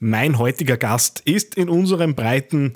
Mein heutiger Gast ist in unseren Breiten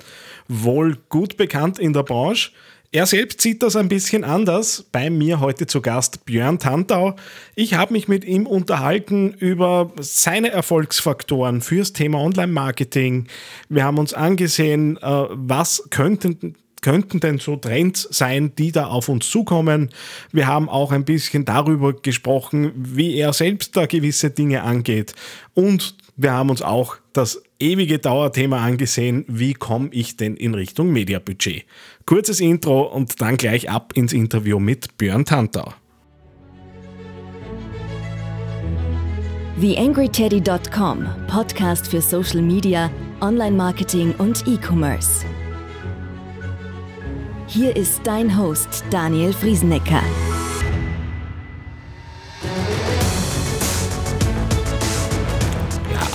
wohl gut bekannt in der Branche. Er selbst sieht das ein bisschen anders. Bei mir heute zu Gast Björn Tantau. Ich habe mich mit ihm unterhalten über seine Erfolgsfaktoren fürs Thema Online-Marketing. Wir haben uns angesehen, äh, was könnten könnten denn so Trends sein, die da auf uns zukommen? Wir haben auch ein bisschen darüber gesprochen, wie er selbst da gewisse Dinge angeht. Und wir haben uns auch das ewige Dauerthema angesehen, wie komme ich denn in Richtung Mediabudget. Kurzes Intro und dann gleich ab ins Interview mit Björn Tantau. TheAngryTeddy.com, Podcast für Social Media, Online-Marketing und E-Commerce. Hier ist dein Host Daniel Friesenecker.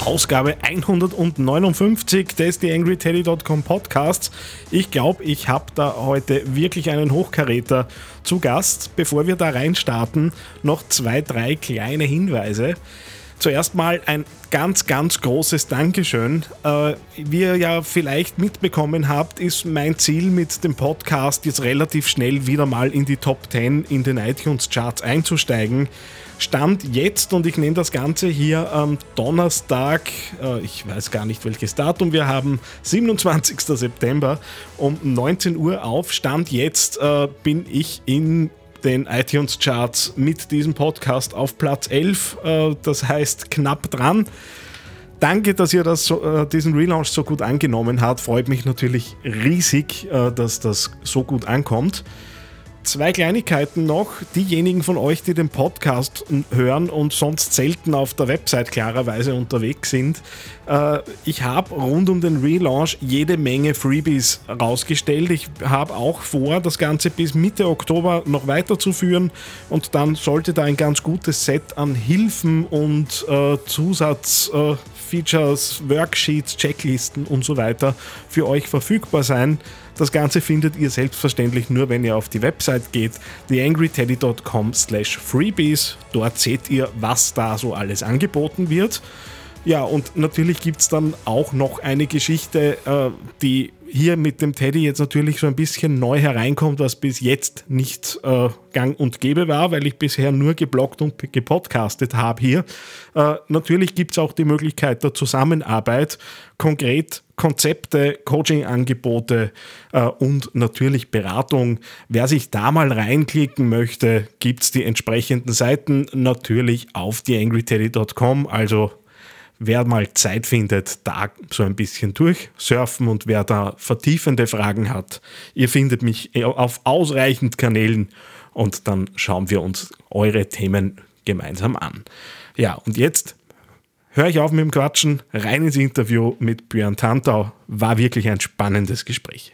Ausgabe 159 des TheAngryTeddy.com Podcasts. Ich glaube, ich habe da heute wirklich einen Hochkaräter zu Gast. Bevor wir da reinstarten, noch zwei, drei kleine Hinweise. Zuerst mal ein ganz, ganz großes Dankeschön. Äh, wie ihr ja vielleicht mitbekommen habt, ist mein Ziel mit dem Podcast jetzt relativ schnell wieder mal in die Top 10 in den iTunes-Charts einzusteigen. Stand jetzt, und ich nehme das Ganze hier am Donnerstag, äh, ich weiß gar nicht welches Datum wir haben, 27. September um 19 Uhr auf. Stand jetzt äh, bin ich in den iTunes-Charts mit diesem Podcast auf Platz 11, äh, das heißt knapp dran. Danke, dass ihr das diesen Relaunch so gut angenommen habt. Freut mich natürlich riesig, dass das so gut ankommt. Zwei Kleinigkeiten noch. Diejenigen von euch, die den Podcast hören und sonst selten auf der Website klarerweise unterwegs sind. Äh, ich habe rund um den Relaunch jede Menge Freebies rausgestellt. Ich habe auch vor, das Ganze bis Mitte Oktober noch weiterzuführen und dann sollte da ein ganz gutes Set an Hilfen und äh, Zusatzfeatures, äh, Worksheets, Checklisten und so weiter für euch verfügbar sein. Das Ganze findet ihr selbstverständlich nur, wenn ihr auf die Website geht, theangryteddy.com slash freebies. Dort seht ihr, was da so alles angeboten wird. Ja, und natürlich gibt es dann auch noch eine Geschichte, äh, die hier mit dem Teddy jetzt natürlich so ein bisschen neu hereinkommt, was bis jetzt nicht äh, gang und gäbe war, weil ich bisher nur gebloggt und gepodcastet habe hier. Äh, natürlich gibt es auch die Möglichkeit der Zusammenarbeit, konkret Konzepte, Coaching-Angebote äh, und natürlich Beratung. Wer sich da mal reinklicken möchte, gibt es die entsprechenden Seiten natürlich auf theangryteddy.com, also wer mal Zeit findet, da so ein bisschen durchsurfen und wer da vertiefende Fragen hat, ihr findet mich auf ausreichend Kanälen und dann schauen wir uns eure Themen gemeinsam an. Ja, und jetzt höre ich auf mit dem Quatschen, rein ins Interview mit Björn Tantau. War wirklich ein spannendes Gespräch.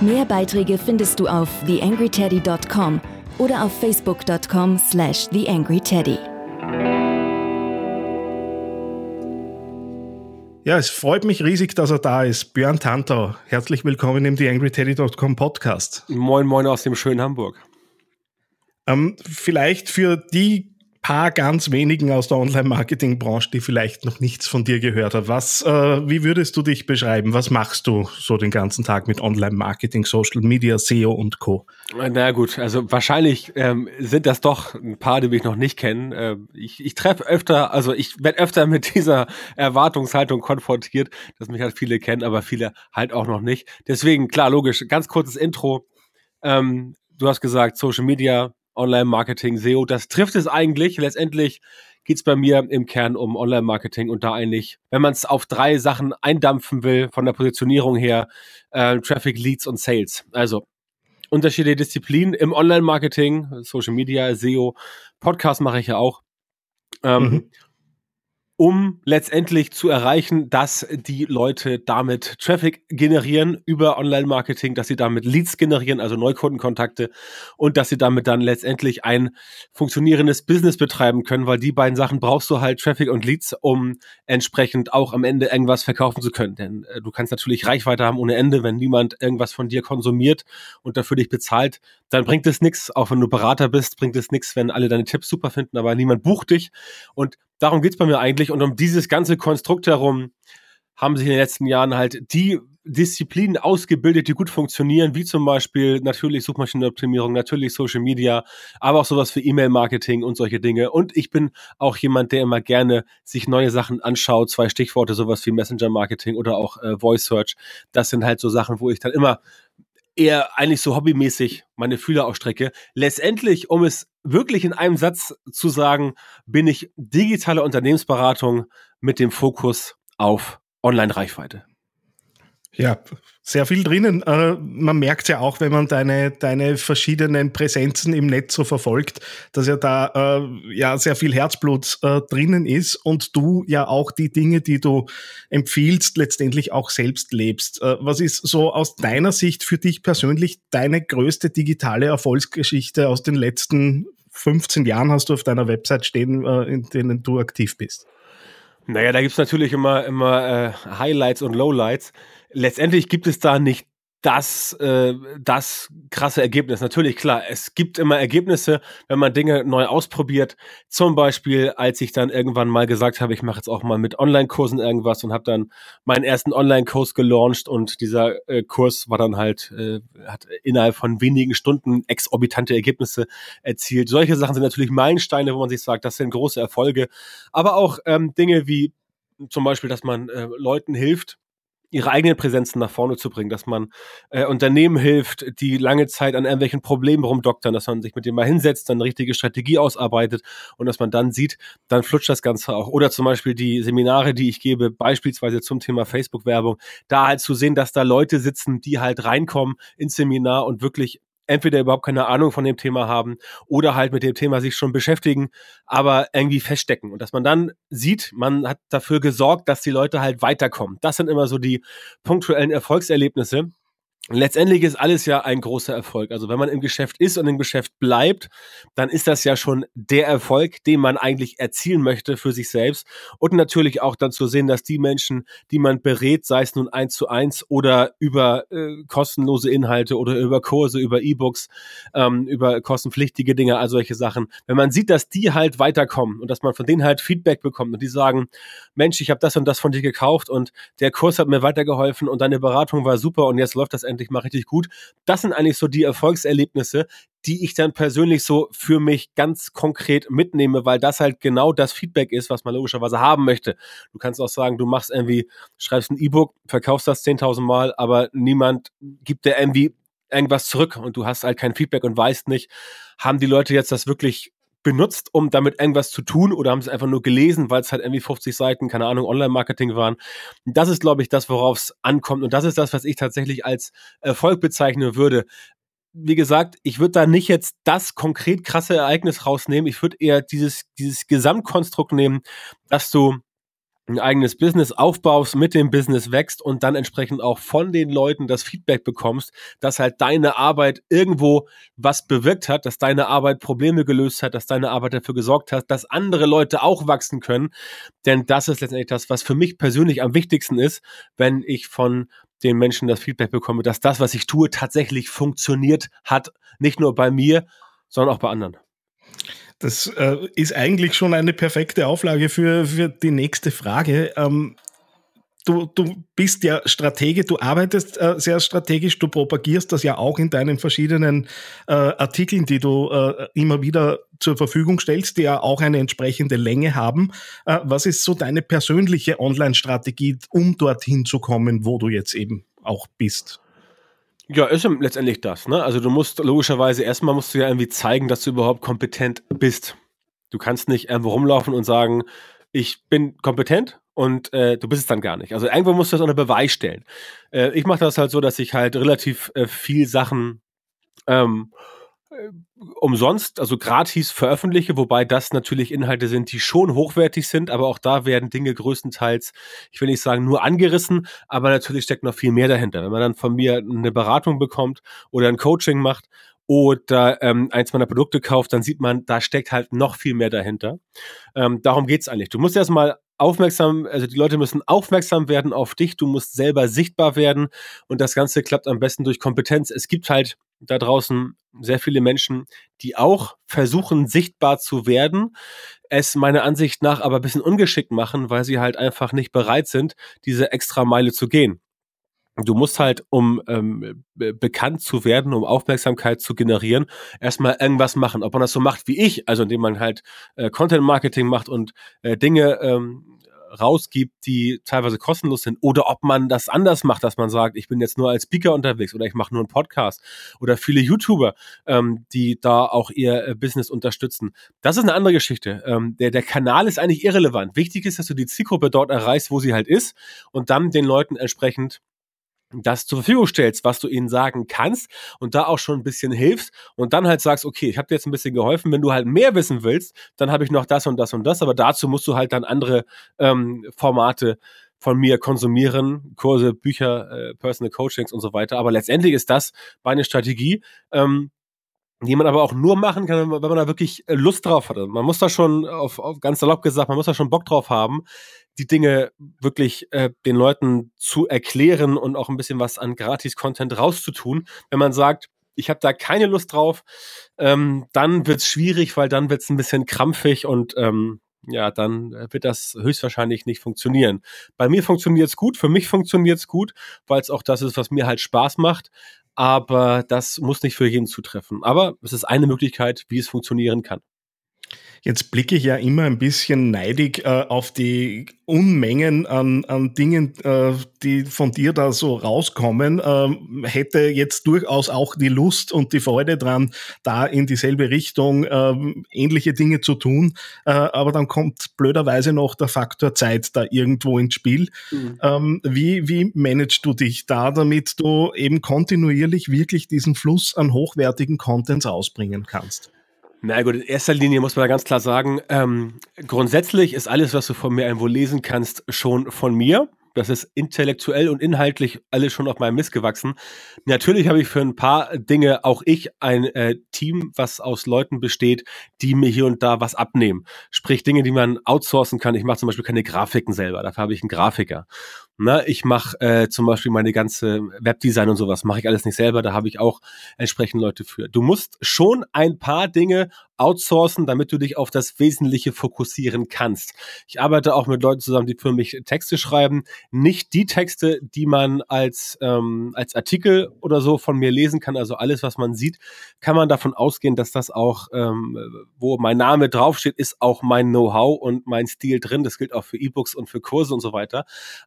Mehr Beiträge findest du auf theangryteddy.com oder auf facebook.com slash theangryteddy. Ja, es freut mich riesig, dass er da ist. Björn Tantau, herzlich willkommen im TheAngryTeddy.com Podcast. Moin, moin aus dem schönen Hamburg. Ähm, vielleicht für die paar ganz wenigen aus der Online-Marketing-Branche, die vielleicht noch nichts von dir gehört haben. Was, äh, wie würdest du dich beschreiben? Was machst du so den ganzen Tag mit Online-Marketing, Social Media, SEO und Co.? Na gut, also wahrscheinlich ähm, sind das doch ein paar, die mich noch nicht kennen. Äh, ich ich treffe öfter, also ich werde öfter mit dieser Erwartungshaltung konfrontiert, dass mich halt viele kennen, aber viele halt auch noch nicht. Deswegen, klar, logisch, ganz kurzes Intro. Ähm, du hast gesagt, Social Media, Online-Marketing, SEO, das trifft es eigentlich. Letztendlich geht's bei mir im Kern um Online-Marketing und da eigentlich, wenn man es auf drei Sachen eindampfen will, von der Positionierung her, äh, Traffic, Leads und Sales. Also unterschiedliche Disziplinen im Online-Marketing, Social Media, SEO, Podcast mache ich ja auch. Ähm, mhm um letztendlich zu erreichen, dass die Leute damit Traffic generieren über Online-Marketing, dass sie damit Leads generieren, also Neukundenkontakte und dass sie damit dann letztendlich ein funktionierendes Business betreiben können, weil die beiden Sachen brauchst du halt Traffic und Leads, um entsprechend auch am Ende irgendwas verkaufen zu können. Denn äh, du kannst natürlich Reichweite haben ohne Ende, wenn niemand irgendwas von dir konsumiert und dafür dich bezahlt, dann bringt es nichts, auch wenn du Berater bist, bringt es nichts, wenn alle deine Tipps super finden, aber niemand bucht dich und darum geht's bei mir eigentlich. Und um dieses ganze Konstrukt herum haben sich in den letzten Jahren halt die Disziplinen ausgebildet, die gut funktionieren, wie zum Beispiel natürlich Suchmaschinenoptimierung, natürlich Social Media, aber auch sowas für E-Mail-Marketing und solche Dinge. Und ich bin auch jemand, der immer gerne sich neue Sachen anschaut. Zwei Stichworte, sowas wie Messenger-Marketing oder auch äh, Voice Search. Das sind halt so Sachen, wo ich dann immer eher eigentlich so hobbymäßig meine Fühler ausstrecke. Letztendlich, um es wirklich in einem Satz zu sagen, bin ich digitale Unternehmensberatung mit dem Fokus auf Online-Reichweite. Ja, sehr viel drinnen. Äh, man merkt ja auch, wenn man deine, deine verschiedenen Präsenzen im Netz so verfolgt, dass ja da äh, ja sehr viel Herzblut äh, drinnen ist und du ja auch die Dinge, die du empfiehlst, letztendlich auch selbst lebst. Äh, was ist so aus deiner Sicht für dich persönlich deine größte digitale Erfolgsgeschichte aus den letzten 15 Jahren hast du auf deiner Website stehen, äh, in denen du aktiv bist? Naja, da gibt's natürlich immer, immer äh, Highlights und Lowlights letztendlich gibt es da nicht das, äh, das krasse Ergebnis. Natürlich, klar, es gibt immer Ergebnisse, wenn man Dinge neu ausprobiert. Zum Beispiel, als ich dann irgendwann mal gesagt habe, ich mache jetzt auch mal mit Online-Kursen irgendwas und habe dann meinen ersten Online-Kurs gelauncht und dieser äh, Kurs war dann halt, äh, hat innerhalb von wenigen Stunden exorbitante Ergebnisse erzielt. Solche Sachen sind natürlich Meilensteine, wo man sich sagt, das sind große Erfolge. Aber auch ähm, Dinge wie zum Beispiel, dass man äh, Leuten hilft, ihre eigenen Präsenzen nach vorne zu bringen, dass man äh, Unternehmen hilft, die lange Zeit an irgendwelchen Problemen rumdoktern, dass man sich mit denen mal hinsetzt, dann eine richtige Strategie ausarbeitet und dass man dann sieht, dann flutscht das Ganze auch. Oder zum Beispiel die Seminare, die ich gebe, beispielsweise zum Thema Facebook-Werbung, da halt zu sehen, dass da Leute sitzen, die halt reinkommen ins Seminar und wirklich entweder überhaupt keine Ahnung von dem Thema haben oder halt mit dem Thema sich schon beschäftigen, aber irgendwie feststecken. Und dass man dann sieht, man hat dafür gesorgt, dass die Leute halt weiterkommen. Das sind immer so die punktuellen Erfolgserlebnisse. Letztendlich ist alles ja ein großer Erfolg. Also wenn man im Geschäft ist und im Geschäft bleibt, dann ist das ja schon der Erfolg, den man eigentlich erzielen möchte für sich selbst. Und natürlich auch dann zu sehen, dass die Menschen, die man berät, sei es nun eins zu eins oder über äh, kostenlose Inhalte oder über Kurse, über E-Books, ähm, über kostenpflichtige Dinge, all solche Sachen, wenn man sieht, dass die halt weiterkommen und dass man von denen halt Feedback bekommt und die sagen, Mensch, ich habe das und das von dir gekauft und der Kurs hat mir weitergeholfen und deine Beratung war super und jetzt läuft das endlich mal richtig gut. Das sind eigentlich so die Erfolgserlebnisse, die ich dann persönlich so für mich ganz konkret mitnehme, weil das halt genau das Feedback ist, was man logischerweise haben möchte. Du kannst auch sagen, du machst irgendwie, schreibst ein E-Book, verkaufst das 10.000 Mal, aber niemand gibt dir irgendwie irgendwas zurück und du hast halt kein Feedback und weißt nicht, haben die Leute jetzt das wirklich benutzt, um damit irgendwas zu tun oder haben sie einfach nur gelesen, weil es halt irgendwie 50 Seiten, keine Ahnung, Online-Marketing waren. Das ist, glaube ich, das, worauf es ankommt. Und das ist das, was ich tatsächlich als Erfolg bezeichnen würde. Wie gesagt, ich würde da nicht jetzt das konkret krasse Ereignis rausnehmen. Ich würde eher dieses, dieses Gesamtkonstrukt nehmen, dass du ein eigenes Business aufbaust, mit dem Business wächst und dann entsprechend auch von den Leuten das Feedback bekommst, dass halt deine Arbeit irgendwo was bewirkt hat, dass deine Arbeit Probleme gelöst hat, dass deine Arbeit dafür gesorgt hat, dass andere Leute auch wachsen können. Denn das ist letztendlich das, was für mich persönlich am wichtigsten ist, wenn ich von den Menschen das Feedback bekomme, dass das, was ich tue, tatsächlich funktioniert hat, nicht nur bei mir, sondern auch bei anderen. Das äh, ist eigentlich schon eine perfekte Auflage für, für die nächste Frage. Ähm, du, du bist ja Stratege, du arbeitest äh, sehr strategisch, du propagierst das ja auch in deinen verschiedenen äh, Artikeln, die du äh, immer wieder zur Verfügung stellst, die ja auch eine entsprechende Länge haben. Äh, was ist so deine persönliche Online-Strategie, um dorthin zu kommen, wo du jetzt eben auch bist? Ja, ist letztendlich das. Ne? Also du musst logischerweise erstmal musst du ja irgendwie zeigen, dass du überhaupt kompetent bist. Du kannst nicht irgendwo rumlaufen und sagen, ich bin kompetent und äh, du bist es dann gar nicht. Also irgendwo musst du das unter Beweis stellen. Äh, ich mache das halt so, dass ich halt relativ äh, viel Sachen ähm, äh, umsonst, also gratis veröffentliche, wobei das natürlich Inhalte sind, die schon hochwertig sind, aber auch da werden Dinge größtenteils, ich will nicht sagen nur angerissen, aber natürlich steckt noch viel mehr dahinter. Wenn man dann von mir eine Beratung bekommt oder ein Coaching macht oder ähm, eins meiner Produkte kauft, dann sieht man, da steckt halt noch viel mehr dahinter. Ähm, darum geht's eigentlich. Du musst erstmal aufmerksam, also die Leute müssen aufmerksam werden auf dich, du musst selber sichtbar werden und das Ganze klappt am besten durch Kompetenz. Es gibt halt da draußen sehr viele Menschen, die auch versuchen, sichtbar zu werden, es meiner Ansicht nach aber ein bisschen ungeschickt machen, weil sie halt einfach nicht bereit sind, diese extra Meile zu gehen. Du musst halt, um ähm, bekannt zu werden, um Aufmerksamkeit zu generieren, erstmal irgendwas machen. Ob man das so macht wie ich, also indem man halt äh, Content Marketing macht und äh, Dinge ähm, rausgibt, die teilweise kostenlos sind, oder ob man das anders macht, dass man sagt, ich bin jetzt nur als Speaker unterwegs oder ich mache nur einen Podcast oder viele YouTuber, ähm, die da auch ihr äh, Business unterstützen. Das ist eine andere Geschichte. Ähm, der, der Kanal ist eigentlich irrelevant. Wichtig ist, dass du die Zielgruppe dort erreichst, wo sie halt ist und dann den Leuten entsprechend das zur Verfügung stellst, was du ihnen sagen kannst und da auch schon ein bisschen hilfst und dann halt sagst, okay, ich habe dir jetzt ein bisschen geholfen, wenn du halt mehr wissen willst, dann habe ich noch das und das und das, aber dazu musst du halt dann andere ähm, Formate von mir konsumieren, Kurse, Bücher, äh, Personal Coachings und so weiter, aber letztendlich ist das meine Strategie, ähm, die man aber auch nur machen kann, wenn man da wirklich äh, Lust drauf hat. Man muss da schon, auf, auf ganz salopp gesagt, man muss da schon Bock drauf haben, die Dinge wirklich äh, den Leuten zu erklären und auch ein bisschen was an Gratis-Content rauszutun. Wenn man sagt, ich habe da keine Lust drauf, ähm, dann wird's schwierig, weil dann wird's ein bisschen krampfig und ähm, ja, dann wird das höchstwahrscheinlich nicht funktionieren. Bei mir funktioniert's gut, für mich funktioniert's gut, weil es auch das ist, was mir halt Spaß macht. Aber das muss nicht für jeden zutreffen. Aber es ist eine Möglichkeit, wie es funktionieren kann. Jetzt blicke ich ja immer ein bisschen neidig äh, auf die Unmengen an, an Dingen, äh, die von dir da so rauskommen. Ähm, hätte jetzt durchaus auch die Lust und die Freude dran, da in dieselbe Richtung äh, ähnliche Dinge zu tun. Äh, aber dann kommt blöderweise noch der Faktor Zeit da irgendwo ins Spiel. Mhm. Ähm, wie, wie managst du dich da, damit du eben kontinuierlich wirklich diesen Fluss an hochwertigen Contents ausbringen kannst? Na gut, in erster Linie muss man ganz klar sagen, ähm, grundsätzlich ist alles, was du von mir irgendwo lesen kannst, schon von mir. Das ist intellektuell und inhaltlich alles schon auf meinem Mist gewachsen. Natürlich habe ich für ein paar Dinge auch ich ein äh, Team, was aus Leuten besteht, die mir hier und da was abnehmen. Sprich Dinge, die man outsourcen kann. Ich mache zum Beispiel keine Grafiken selber, dafür habe ich einen Grafiker. Na, ich mache äh, zum Beispiel meine ganze Webdesign und sowas, mache ich alles nicht selber, da habe ich auch entsprechend Leute für. Du musst schon ein paar Dinge outsourcen, damit du dich auf das Wesentliche fokussieren kannst. Ich arbeite auch mit Leuten zusammen, die für mich Texte schreiben. Nicht die Texte, die man als, ähm, als Artikel oder so von mir lesen kann. Also alles, was man sieht, kann man davon ausgehen, dass das auch, ähm, wo mein Name draufsteht, ist auch mein Know-how und mein Stil drin. Das gilt auch für E-Books und für Kurse und so weiter.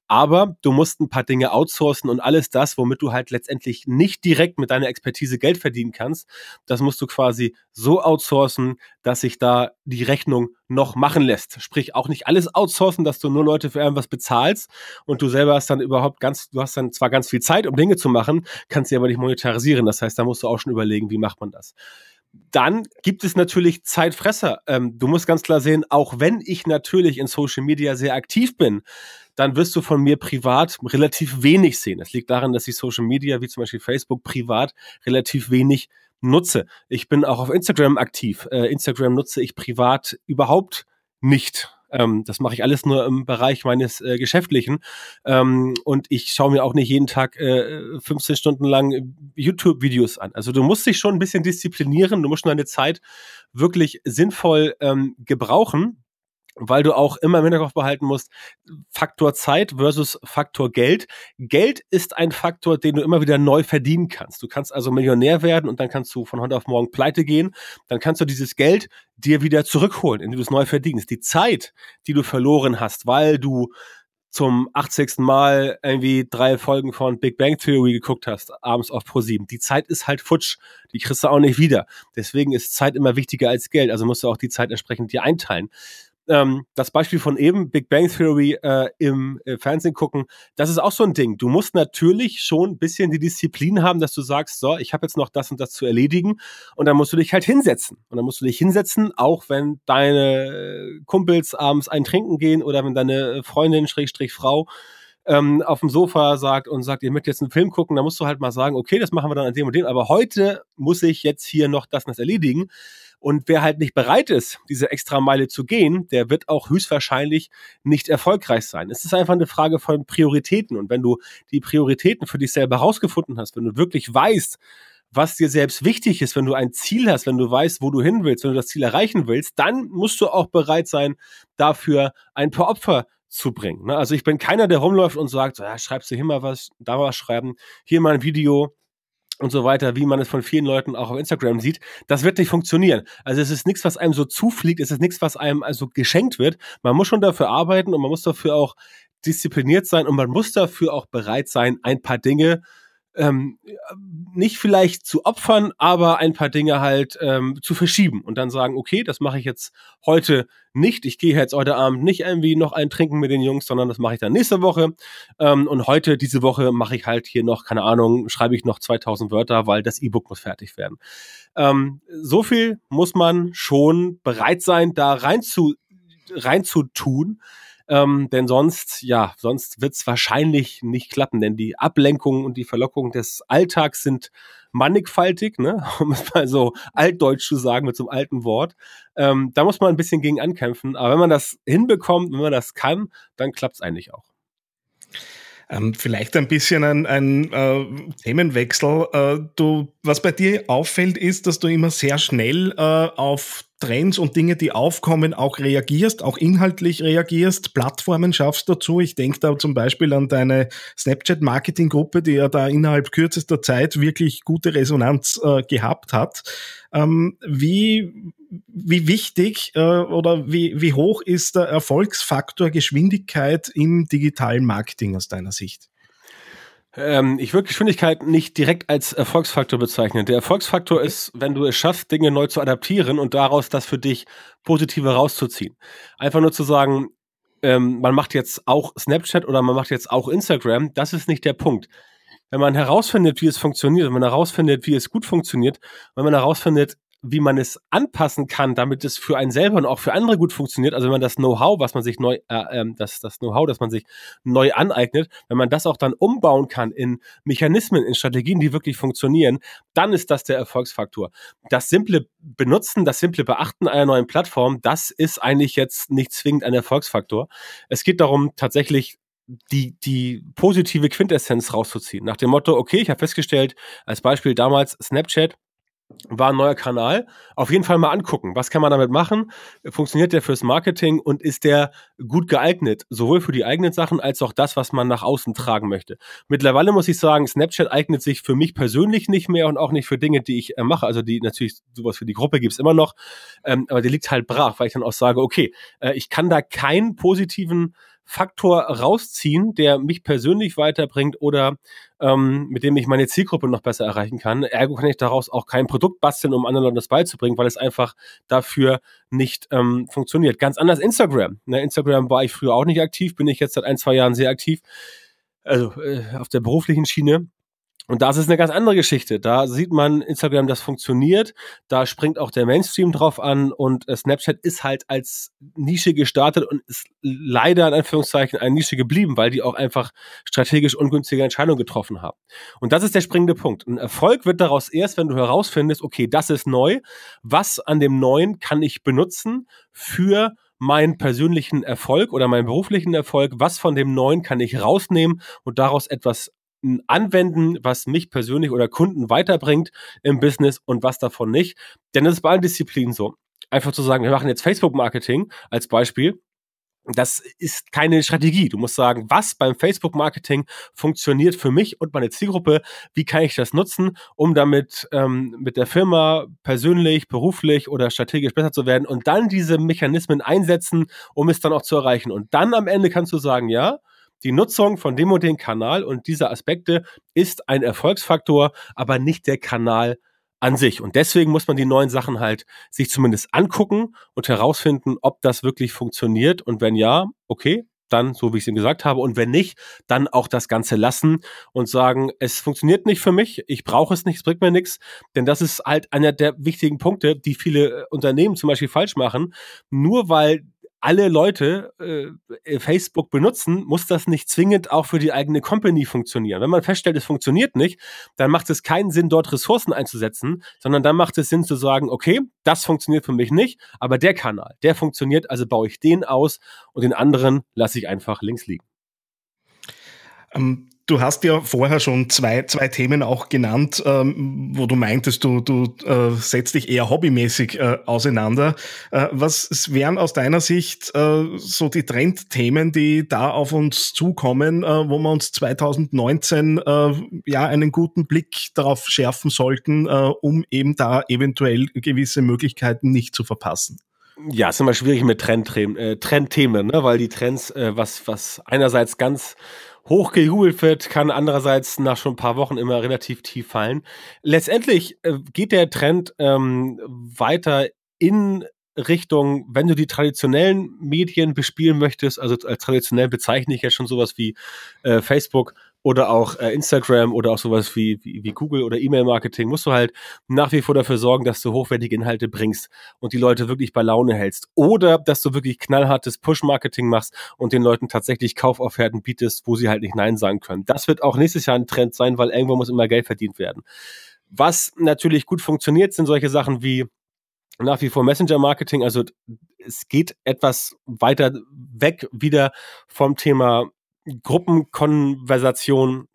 Aber du musst ein paar Dinge outsourcen und alles das, womit du halt letztendlich nicht direkt mit deiner Expertise Geld verdienen kannst, das musst du quasi so outsourcen, dass sich da die Rechnung noch machen lässt. Sprich, auch nicht alles outsourcen, dass du nur Leute für irgendwas bezahlst und du selber hast dann überhaupt ganz, du hast dann zwar ganz viel Zeit, um Dinge zu machen, kannst sie aber nicht monetarisieren. Das heißt, da musst du auch schon überlegen, wie macht man das. Dann gibt es natürlich Zeitfresser. Ähm, du musst ganz klar sehen, auch wenn ich natürlich in Social Media sehr aktiv bin, dann wirst du von mir privat relativ wenig sehen. Es liegt daran, dass ich Social Media, wie zum Beispiel Facebook, privat relativ wenig nutze. Ich bin auch auf Instagram aktiv. Äh, Instagram nutze ich privat überhaupt nicht. Ähm, das mache ich alles nur im Bereich meines äh, Geschäftlichen. Ähm, und ich schaue mir auch nicht jeden Tag äh, 15 Stunden lang YouTube-Videos an. Also du musst dich schon ein bisschen disziplinieren. Du musst schon deine Zeit wirklich sinnvoll ähm, gebrauchen weil du auch immer im Hinterkopf behalten musst, Faktor Zeit versus Faktor Geld. Geld ist ein Faktor, den du immer wieder neu verdienen kannst. Du kannst also Millionär werden und dann kannst du von heute auf morgen pleite gehen. Dann kannst du dieses Geld dir wieder zurückholen, indem du es neu verdienst. Die Zeit, die du verloren hast, weil du zum 80. Mal irgendwie drei Folgen von Big Bang Theory geguckt hast, abends auf Pro 7. Die Zeit ist halt futsch. Die kriegst du auch nicht wieder. Deswegen ist Zeit immer wichtiger als Geld. Also musst du auch die Zeit entsprechend dir einteilen ähm, das Beispiel von eben, Big Bang Theory äh, im äh, Fernsehen gucken, das ist auch so ein Ding. Du musst natürlich schon ein bisschen die Disziplin haben, dass du sagst, so, ich habe jetzt noch das und das zu erledigen und dann musst du dich halt hinsetzen. Und dann musst du dich hinsetzen, auch wenn deine Kumpels abends ein Trinken gehen oder wenn deine Freundin, Schrägstrich Frau, ähm, auf dem Sofa sagt und sagt, ihr möchtet jetzt einen Film gucken, dann musst du halt mal sagen, okay, das machen wir dann an dem und dem, aber heute muss ich jetzt hier noch das und das erledigen. Und wer halt nicht bereit ist, diese extra Meile zu gehen, der wird auch höchstwahrscheinlich nicht erfolgreich sein. Es ist einfach eine Frage von Prioritäten. Und wenn du die Prioritäten für dich selber herausgefunden hast, wenn du wirklich weißt, was dir selbst wichtig ist, wenn du ein Ziel hast, wenn du weißt, wo du hin willst, wenn du das Ziel erreichen willst, dann musst du auch bereit sein, dafür ein paar Opfer zu bringen. Ne? Also ich bin keiner, der rumläuft und sagt, ja, schreibst du hier mal was, da was schreiben, hier mal ein Video und so weiter, wie man es von vielen Leuten auch auf Instagram sieht. Das wird nicht funktionieren. Also es ist nichts, was einem so zufliegt, es ist nichts, was einem also geschenkt wird. Man muss schon dafür arbeiten und man muss dafür auch diszipliniert sein und man muss dafür auch bereit sein, ein paar Dinge ähm, nicht vielleicht zu opfern, aber ein paar Dinge halt ähm, zu verschieben und dann sagen, okay, das mache ich jetzt heute nicht. Ich gehe jetzt heute Abend nicht irgendwie noch ein Trinken mit den Jungs, sondern das mache ich dann nächste Woche. Ähm, und heute, diese Woche, mache ich halt hier noch, keine Ahnung, schreibe ich noch 2000 Wörter, weil das E-Book muss fertig werden. Ähm, so viel muss man schon bereit sein, da rein zu, rein zu tun. Ähm, denn sonst, ja, sonst wird es wahrscheinlich nicht klappen, denn die Ablenkungen und die Verlockungen des Alltags sind mannigfaltig, ne? um es mal so altdeutsch zu sagen mit so einem alten Wort. Ähm, da muss man ein bisschen gegen ankämpfen. Aber wenn man das hinbekommt, wenn man das kann, dann klappt es eigentlich auch. Ähm, vielleicht ein bisschen ein, ein äh, Themenwechsel. Äh, du, was bei dir auffällt, ist, dass du immer sehr schnell äh, auf Trends und Dinge, die aufkommen, auch reagierst, auch inhaltlich reagierst, Plattformen schaffst dazu. Ich denke da zum Beispiel an deine Snapchat-Marketing-Gruppe, die ja da innerhalb kürzester Zeit wirklich gute Resonanz äh, gehabt hat. Ähm, wie, wie wichtig äh, oder wie, wie hoch ist der Erfolgsfaktor Geschwindigkeit im digitalen Marketing aus deiner Sicht? Ähm, ich würde Geschwindigkeit nicht direkt als Erfolgsfaktor bezeichnen. Der Erfolgsfaktor ist, wenn du es schaffst, Dinge neu zu adaptieren und daraus das für dich Positive rauszuziehen. Einfach nur zu sagen, ähm, man macht jetzt auch Snapchat oder man macht jetzt auch Instagram, das ist nicht der Punkt. Wenn man herausfindet, wie es funktioniert, wenn man herausfindet, wie es gut funktioniert, wenn man herausfindet, wie man es anpassen kann, damit es für einen selber und auch für andere gut funktioniert. Also wenn man das Know-how, was man sich neu, äh, ähm, das, das Know-how, das man sich neu aneignet, wenn man das auch dann umbauen kann in Mechanismen, in Strategien, die wirklich funktionieren, dann ist das der Erfolgsfaktor. Das simple Benutzen, das simple Beachten einer neuen Plattform, das ist eigentlich jetzt nicht zwingend ein Erfolgsfaktor. Es geht darum, tatsächlich die, die positive Quintessenz rauszuziehen. Nach dem Motto, okay, ich habe festgestellt, als Beispiel damals Snapchat, war ein neuer Kanal. Auf jeden Fall mal angucken. Was kann man damit machen? Funktioniert der fürs Marketing und ist der gut geeignet? Sowohl für die eigenen Sachen als auch das, was man nach außen tragen möchte. Mittlerweile muss ich sagen, Snapchat eignet sich für mich persönlich nicht mehr und auch nicht für Dinge, die ich äh, mache. Also die natürlich sowas für die Gruppe gibt's immer noch. Ähm, aber der liegt halt brach, weil ich dann auch sage, okay, äh, ich kann da keinen positiven Faktor rausziehen, der mich persönlich weiterbringt oder ähm, mit dem ich meine Zielgruppe noch besser erreichen kann. Ergo kann ich daraus auch kein Produkt basteln, um anderen Leuten das beizubringen, weil es einfach dafür nicht ähm, funktioniert. Ganz anders Instagram. Ne, Instagram war ich früher auch nicht aktiv, bin ich jetzt seit ein, zwei Jahren sehr aktiv. Also äh, auf der beruflichen Schiene. Und das ist eine ganz andere Geschichte. Da sieht man Instagram, das funktioniert. Da springt auch der Mainstream drauf an und äh, Snapchat ist halt als Nische gestartet und ist leider in Anführungszeichen eine Nische geblieben, weil die auch einfach strategisch ungünstige Entscheidungen getroffen haben. Und das ist der springende Punkt. Ein Erfolg wird daraus erst, wenn du herausfindest, okay, das ist neu. Was an dem Neuen kann ich benutzen für meinen persönlichen Erfolg oder meinen beruflichen Erfolg, was von dem Neuen kann ich rausnehmen und daraus etwas anwenden, was mich persönlich oder Kunden weiterbringt im Business und was davon nicht. Denn das ist bei allen Disziplinen so. Einfach zu sagen, wir machen jetzt Facebook-Marketing als Beispiel. Das ist keine Strategie. Du musst sagen, was beim Facebook-Marketing funktioniert für mich und meine Zielgruppe. Wie kann ich das nutzen, um damit ähm, mit der Firma persönlich, beruflich oder strategisch besser zu werden und dann diese Mechanismen einsetzen, um es dann auch zu erreichen. Und dann am Ende kannst du sagen, ja, die Nutzung von dem und dem Kanal und dieser Aspekte ist ein Erfolgsfaktor, aber nicht der Kanal an sich. Und deswegen muss man die neuen Sachen halt sich zumindest angucken und herausfinden, ob das wirklich funktioniert. Und wenn ja, okay, dann, so wie ich es Ihnen gesagt habe. Und wenn nicht, dann auch das Ganze lassen und sagen, es funktioniert nicht für mich, ich brauche es nicht, es bringt mir nichts. Denn das ist halt einer der wichtigen Punkte, die viele Unternehmen zum Beispiel falsch machen. Nur weil alle Leute äh, Facebook benutzen, muss das nicht zwingend auch für die eigene Company funktionieren. Wenn man feststellt, es funktioniert nicht, dann macht es keinen Sinn, dort Ressourcen einzusetzen, sondern dann macht es Sinn zu sagen, okay, das funktioniert für mich nicht, aber der Kanal, der funktioniert, also baue ich den aus und den anderen lasse ich einfach links liegen. Ähm, Du hast ja vorher schon zwei, zwei Themen auch genannt, ähm, wo du meintest, du, du äh, setzt dich eher hobbymäßig äh, auseinander. Äh, was wären aus deiner Sicht äh, so die Trendthemen, die da auf uns zukommen, äh, wo wir uns 2019 äh, ja einen guten Blick darauf schärfen sollten, äh, um eben da eventuell gewisse Möglichkeiten nicht zu verpassen? Ja, ist immer schwierig mit Trendthemen, äh, Trendthemen ne? weil die Trends, äh, was, was einerseits ganz hochgejubelt wird, kann andererseits nach schon ein paar Wochen immer relativ tief fallen. Letztendlich äh, geht der Trend ähm, weiter in Richtung, wenn du die traditionellen Medien bespielen möchtest, also als traditionell bezeichne ich ja schon sowas wie äh, Facebook oder auch äh, Instagram oder auch sowas wie, wie, wie Google oder E-Mail-Marketing, musst du halt nach wie vor dafür sorgen, dass du hochwertige Inhalte bringst und die Leute wirklich bei Laune hältst. Oder dass du wirklich knallhartes Push-Marketing machst und den Leuten tatsächlich Kaufofferten bietest, wo sie halt nicht Nein sagen können. Das wird auch nächstes Jahr ein Trend sein, weil irgendwo muss immer Geld verdient werden. Was natürlich gut funktioniert, sind solche Sachen wie nach wie vor Messenger-Marketing. Also es geht etwas weiter weg wieder vom Thema Gruppenkonversation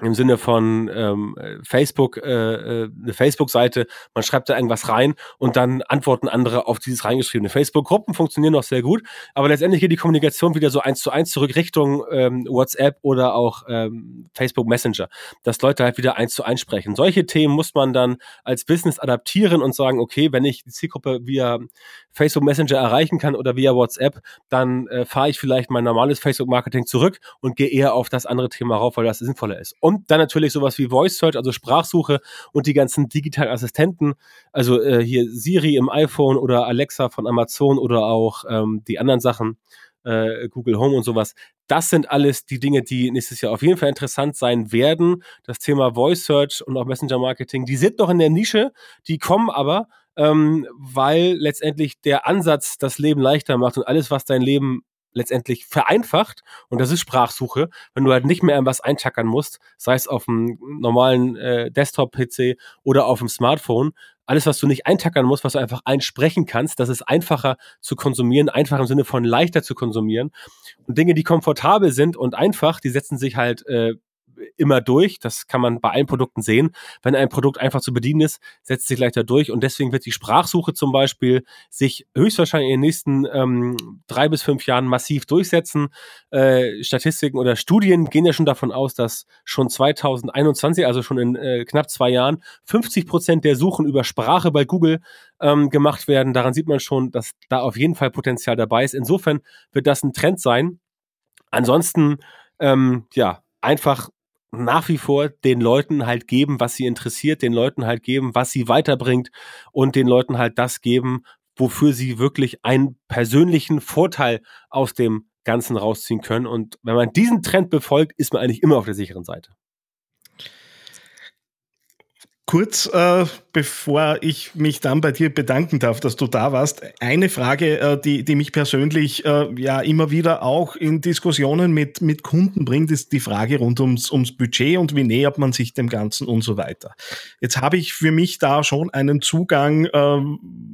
im Sinne von ähm, Facebook, äh, äh, eine Facebook-Seite, man schreibt da irgendwas rein und dann antworten andere auf dieses reingeschriebene. Facebook-Gruppen funktionieren noch sehr gut, aber letztendlich geht die Kommunikation wieder so eins zu eins zurück Richtung ähm, WhatsApp oder auch ähm, Facebook Messenger, dass Leute halt wieder eins zu eins sprechen. Solche Themen muss man dann als Business adaptieren und sagen, okay, wenn ich die Zielgruppe via Facebook Messenger erreichen kann oder via WhatsApp, dann äh, fahre ich vielleicht mein normales Facebook-Marketing zurück und gehe eher auf das andere Thema rauf, weil das sinnvoller ist. Und dann natürlich sowas wie Voice Search, also Sprachsuche und die ganzen digitalen Assistenten, also äh, hier Siri im iPhone oder Alexa von Amazon oder auch ähm, die anderen Sachen, äh, Google Home und sowas. Das sind alles die Dinge, die nächstes Jahr auf jeden Fall interessant sein werden. Das Thema Voice Search und auch Messenger Marketing, die sind noch in der Nische, die kommen aber ähm, weil letztendlich der Ansatz das Leben leichter macht und alles, was dein Leben letztendlich vereinfacht und das ist Sprachsuche, wenn du halt nicht mehr was eintackern musst, sei es auf dem normalen äh, Desktop-PC oder auf dem Smartphone, alles, was du nicht eintackern musst, was du einfach einsprechen kannst, das ist einfacher zu konsumieren, einfach im Sinne von leichter zu konsumieren. Und Dinge, die komfortabel sind und einfach, die setzen sich halt äh, immer durch. Das kann man bei allen Produkten sehen. Wenn ein Produkt einfach zu bedienen ist, setzt sich leichter durch. Und deswegen wird die Sprachsuche zum Beispiel sich höchstwahrscheinlich in den nächsten ähm, drei bis fünf Jahren massiv durchsetzen. Äh, Statistiken oder Studien gehen ja schon davon aus, dass schon 2021, also schon in äh, knapp zwei Jahren, 50 Prozent der Suchen über Sprache bei Google ähm, gemacht werden. Daran sieht man schon, dass da auf jeden Fall Potenzial dabei ist. Insofern wird das ein Trend sein. Ansonsten, ähm, ja, einfach nach wie vor den Leuten halt geben, was sie interessiert, den Leuten halt geben, was sie weiterbringt und den Leuten halt das geben, wofür sie wirklich einen persönlichen Vorteil aus dem Ganzen rausziehen können. Und wenn man diesen Trend befolgt, ist man eigentlich immer auf der sicheren Seite. Kurz, äh, bevor ich mich dann bei dir bedanken darf, dass du da warst, eine Frage, äh, die, die mich persönlich äh, ja immer wieder auch in Diskussionen mit, mit Kunden bringt, ist die Frage rund ums, ums Budget und wie nähert man sich dem Ganzen und so weiter. Jetzt habe ich für mich da schon einen Zugang, äh,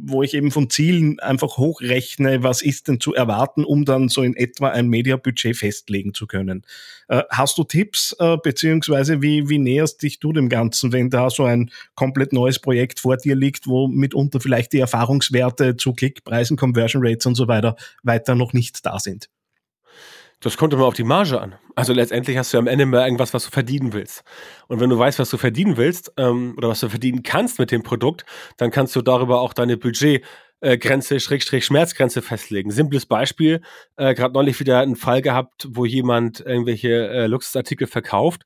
wo ich eben von Zielen einfach hochrechne, was ist denn zu erwarten, um dann so in etwa ein Mediabudget festlegen zu können. Äh, hast du Tipps, äh, beziehungsweise wie, wie näherst dich du dem Ganzen, wenn da so ein komplett neues Projekt vor dir liegt, wo mitunter vielleicht die Erfahrungswerte zu Klickpreisen, Conversion Rates und so weiter weiter noch nicht da sind? Das kommt immer auf die Marge an. Also letztendlich hast du am Ende mal irgendwas, was du verdienen willst. Und wenn du weißt, was du verdienen willst ähm, oder was du verdienen kannst mit dem Produkt, dann kannst du darüber auch deine Budget äh, Schrägstrich Schmerzgrenze festlegen. Simples Beispiel, äh, gerade neulich wieder einen Fall gehabt, wo jemand irgendwelche äh, Luxusartikel verkauft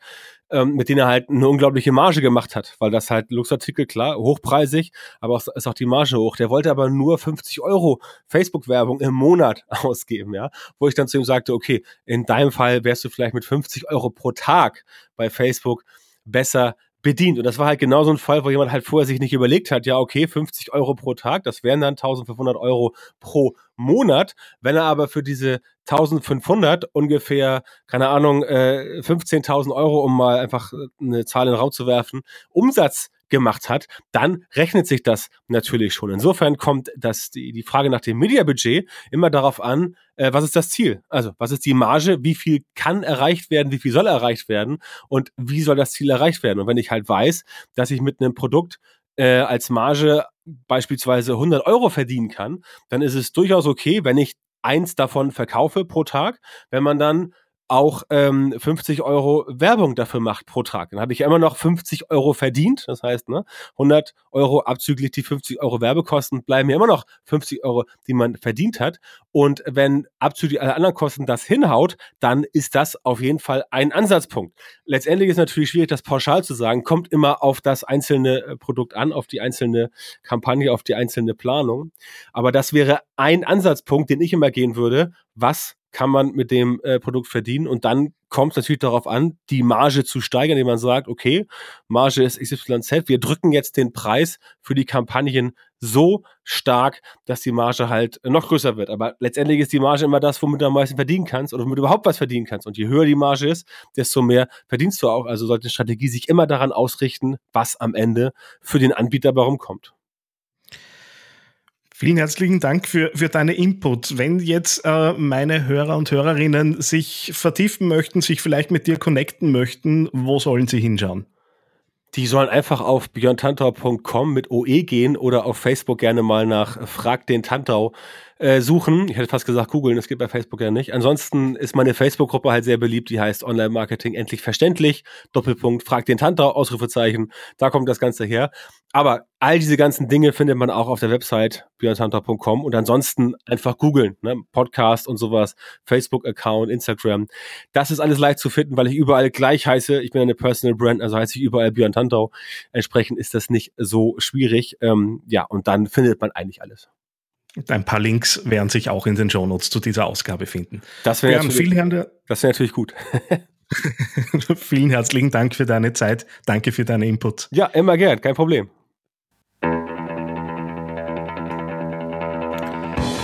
ähm, mit denen er halt eine unglaubliche Marge gemacht hat, weil das halt Luxartikel, klar, hochpreisig, aber auch, ist auch die Marge hoch. Der wollte aber nur 50 Euro Facebook-Werbung im Monat ausgeben, ja, wo ich dann zu ihm sagte, okay, in deinem Fall wärst du vielleicht mit 50 Euro pro Tag bei Facebook besser bedient. Und das war halt genau so ein Fall, wo jemand halt vorher sich nicht überlegt hat, ja, okay, 50 Euro pro Tag, das wären dann 1500 Euro pro Monat. Wenn er aber für diese 1500 ungefähr, keine Ahnung, äh, 15.000 Euro, um mal einfach eine Zahl in den Raum zu werfen, Umsatz gemacht hat, dann rechnet sich das natürlich schon. Insofern kommt das, die, die Frage nach dem Mediabudget immer darauf an, äh, was ist das Ziel? Also, was ist die Marge? Wie viel kann erreicht werden? Wie viel soll erreicht werden? Und wie soll das Ziel erreicht werden? Und wenn ich halt weiß, dass ich mit einem Produkt äh, als Marge beispielsweise 100 Euro verdienen kann, dann ist es durchaus okay, wenn ich eins davon verkaufe pro Tag, wenn man dann auch ähm, 50 Euro Werbung dafür macht pro Tag. Dann habe ich immer noch 50 Euro verdient. Das heißt, ne, 100 Euro abzüglich die 50 Euro Werbekosten bleiben mir immer noch 50 Euro, die man verdient hat. Und wenn abzüglich aller anderen Kosten das hinhaut, dann ist das auf jeden Fall ein Ansatzpunkt. Letztendlich ist natürlich schwierig, das pauschal zu sagen. Kommt immer auf das einzelne äh, Produkt an, auf die einzelne Kampagne, auf die einzelne Planung. Aber das wäre ein Ansatzpunkt, den ich immer gehen würde. Was kann man mit dem äh, Produkt verdienen. Und dann kommt es natürlich darauf an, die Marge zu steigern, indem man sagt, okay, Marge ist XYZ, wir drücken jetzt den Preis für die Kampagnen so stark, dass die Marge halt noch größer wird. Aber letztendlich ist die Marge immer das, womit du am meisten verdienen kannst oder womit du überhaupt was verdienen kannst. Und je höher die Marge ist, desto mehr verdienst du auch. Also sollte die Strategie sich immer daran ausrichten, was am Ende für den Anbieter warum kommt. Vielen herzlichen Dank für, für deine Input. Wenn jetzt äh, meine Hörer und Hörerinnen sich vertiefen möchten, sich vielleicht mit dir connecten möchten, wo sollen sie hinschauen? Die sollen einfach auf björntantau.com mit OE gehen oder auf Facebook gerne mal nach Frag den Tantau äh, suchen. Ich hätte fast gesagt googeln, das geht bei Facebook ja nicht. Ansonsten ist meine Facebook-Gruppe halt sehr beliebt, die heißt Online-Marketing endlich verständlich. Doppelpunkt, frag den Tantau, Ausrufezeichen. Da kommt das Ganze her. Aber all diese ganzen Dinge findet man auch auf der Website björntantau.com und ansonsten einfach googeln, ne? Podcast und sowas, Facebook-Account, Instagram. Das ist alles leicht zu finden, weil ich überall gleich heiße. Ich bin eine Personal Brand, also heiße ich überall Björn Tantau. Entsprechend ist das nicht so schwierig. Ähm, ja, und dann findet man eigentlich alles. Ein paar Links werden sich auch in den Shownotes zu dieser Ausgabe finden. Das wäre natürlich, wär natürlich gut. vielen herzlichen Dank für deine Zeit. Danke für deinen Input. Ja, immer gern, kein Problem.